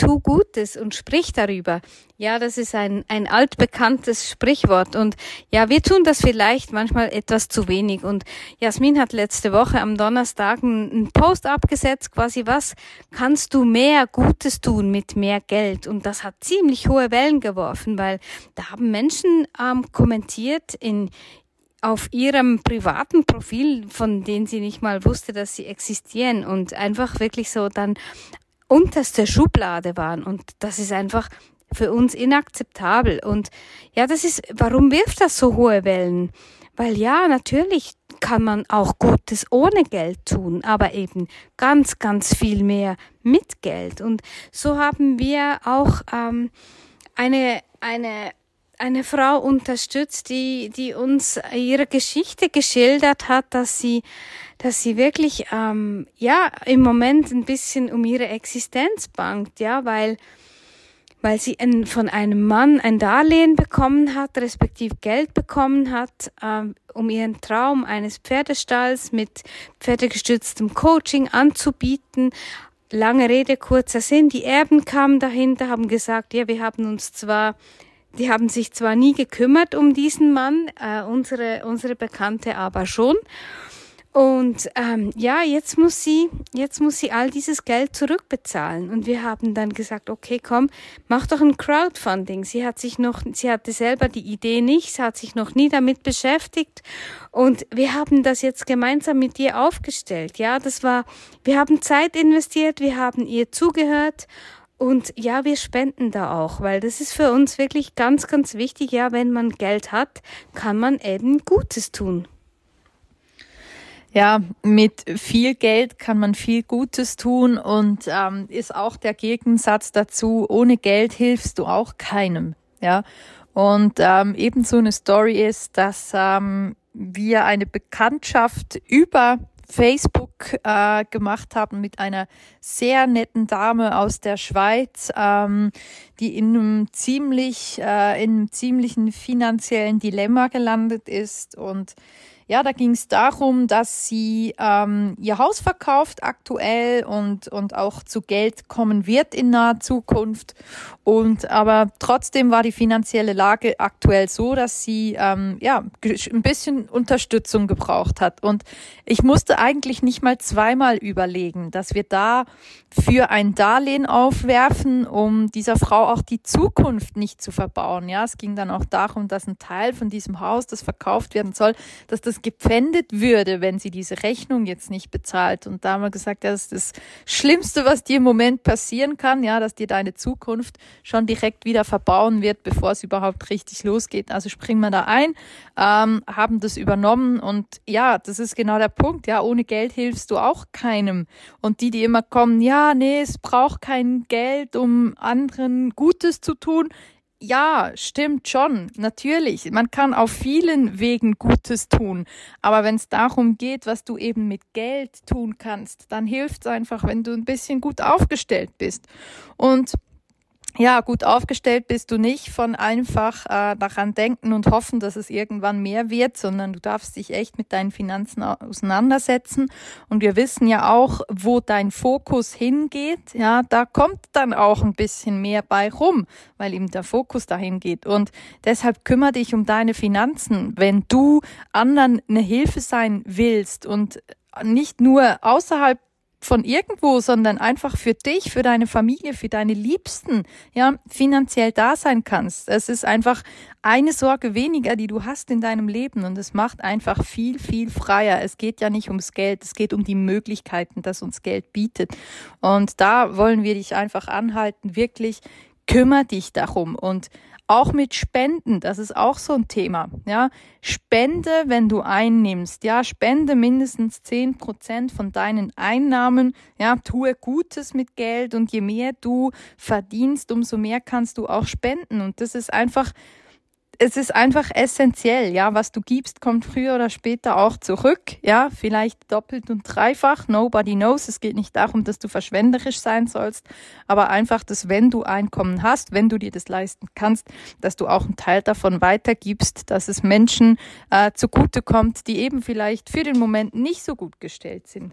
tu Gutes und sprich darüber. Ja, das ist ein, ein altbekanntes Sprichwort. Und ja, wir tun das vielleicht manchmal etwas zu wenig. Und Jasmin hat letzte Woche am Donnerstag einen Post abgesetzt, quasi, was kannst du mehr Gutes tun mit mehr Geld? Und das hat ziemlich hohe Wellen geworfen, weil da haben Menschen ähm, kommentiert in, auf ihrem privaten Profil, von denen sie nicht mal wusste, dass sie existieren und einfach wirklich so dann unterste Schublade waren. Und das ist einfach für uns inakzeptabel. Und ja, das ist, warum wirft das so hohe Wellen? Weil ja, natürlich kann man auch Gutes ohne Geld tun, aber eben ganz, ganz viel mehr mit Geld. Und so haben wir auch ähm, eine, eine eine Frau unterstützt, die, die uns ihre Geschichte geschildert hat, dass sie, dass sie wirklich, ähm, ja, im Moment ein bisschen um ihre Existenz bangt, ja, weil, weil sie ein, von einem Mann ein Darlehen bekommen hat, respektive Geld bekommen hat, ähm, um ihren Traum eines Pferdestalls mit pferdegestütztem Coaching anzubieten. Lange Rede, kurzer Sinn. Die Erben kamen dahinter, haben gesagt, ja, wir haben uns zwar die haben sich zwar nie gekümmert um diesen Mann, äh, unsere, unsere Bekannte aber schon. Und ähm, ja, jetzt muss sie, jetzt muss sie all dieses Geld zurückbezahlen. Und wir haben dann gesagt, okay, komm, mach doch ein Crowdfunding. Sie hat sich noch, sie hatte selber die Idee nicht, sie hat sich noch nie damit beschäftigt. Und wir haben das jetzt gemeinsam mit ihr aufgestellt. Ja, das war, wir haben Zeit investiert, wir haben ihr zugehört und ja, wir spenden da auch, weil das ist für uns wirklich ganz, ganz wichtig. Ja, wenn man Geld hat, kann man eben Gutes tun. Ja, mit viel Geld kann man viel Gutes tun und ähm, ist auch der Gegensatz dazu, ohne Geld hilfst du auch keinem. Ja, und ähm, ebenso eine Story ist, dass ähm, wir eine Bekanntschaft über Facebook äh, gemacht haben mit einer sehr netten Dame aus der Schweiz, ähm, die in einem ziemlich, äh, in einem ziemlichen finanziellen Dilemma gelandet ist und ja, da ging es darum, dass sie ähm, ihr Haus verkauft aktuell und, und auch zu Geld kommen wird in naher Zukunft. Und aber trotzdem war die finanzielle Lage aktuell so, dass sie ähm, ja ein bisschen Unterstützung gebraucht hat. Und ich musste eigentlich nicht mal zweimal überlegen, dass wir da für ein Darlehen aufwerfen, um dieser Frau auch die Zukunft nicht zu verbauen. Ja, es ging dann auch darum, dass ein Teil von diesem Haus, das verkauft werden soll, dass das gepfändet würde, wenn sie diese Rechnung jetzt nicht bezahlt. Und da haben wir gesagt, das ist das Schlimmste, was dir im Moment passieren kann, ja, dass dir deine Zukunft schon direkt wieder verbauen wird, bevor es überhaupt richtig losgeht. Also springen wir da ein, ähm, haben das übernommen und ja, das ist genau der Punkt. Ja, ohne Geld hilfst du auch keinem. Und die, die immer kommen, ja, nee, es braucht kein Geld, um anderen Gutes zu tun. Ja, stimmt schon, natürlich. Man kann auf vielen Wegen Gutes tun. Aber wenn es darum geht, was du eben mit Geld tun kannst, dann hilft es einfach, wenn du ein bisschen gut aufgestellt bist. Und ja, gut aufgestellt bist du nicht von einfach äh, daran denken und hoffen, dass es irgendwann mehr wird, sondern du darfst dich echt mit deinen Finanzen auseinandersetzen. Und wir wissen ja auch, wo dein Fokus hingeht. Ja, da kommt dann auch ein bisschen mehr bei rum, weil eben der Fokus dahin geht. Und deshalb kümmere dich um deine Finanzen, wenn du anderen eine Hilfe sein willst und nicht nur außerhalb von irgendwo, sondern einfach für dich, für deine Familie, für deine Liebsten, ja, finanziell da sein kannst. Es ist einfach eine Sorge weniger, die du hast in deinem Leben und es macht einfach viel, viel freier. Es geht ja nicht ums Geld, es geht um die Möglichkeiten, das uns Geld bietet. Und da wollen wir dich einfach anhalten, wirklich kümmer dich darum und auch mit Spenden, das ist auch so ein Thema. Ja, spende, wenn du einnimmst. Ja, spende mindestens zehn Prozent von deinen Einnahmen. Ja, tue Gutes mit Geld und je mehr du verdienst, umso mehr kannst du auch spenden. Und das ist einfach es ist einfach essentiell, ja, was du gibst, kommt früher oder später auch zurück, ja, vielleicht doppelt und dreifach, nobody knows, es geht nicht darum, dass du verschwenderisch sein sollst, aber einfach, dass wenn du Einkommen hast, wenn du dir das leisten kannst, dass du auch einen Teil davon weitergibst, dass es Menschen äh, zugutekommt, die eben vielleicht für den Moment nicht so gut gestellt sind.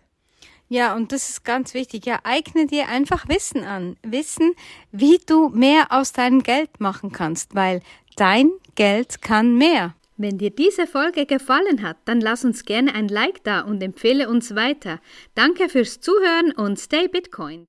Ja, und das ist ganz wichtig. Ja, eigne dir einfach Wissen an. Wissen, wie du mehr aus deinem Geld machen kannst, weil dein Geld kann mehr. Wenn dir diese Folge gefallen hat, dann lass uns gerne ein Like da und empfehle uns weiter. Danke fürs Zuhören und stay Bitcoin.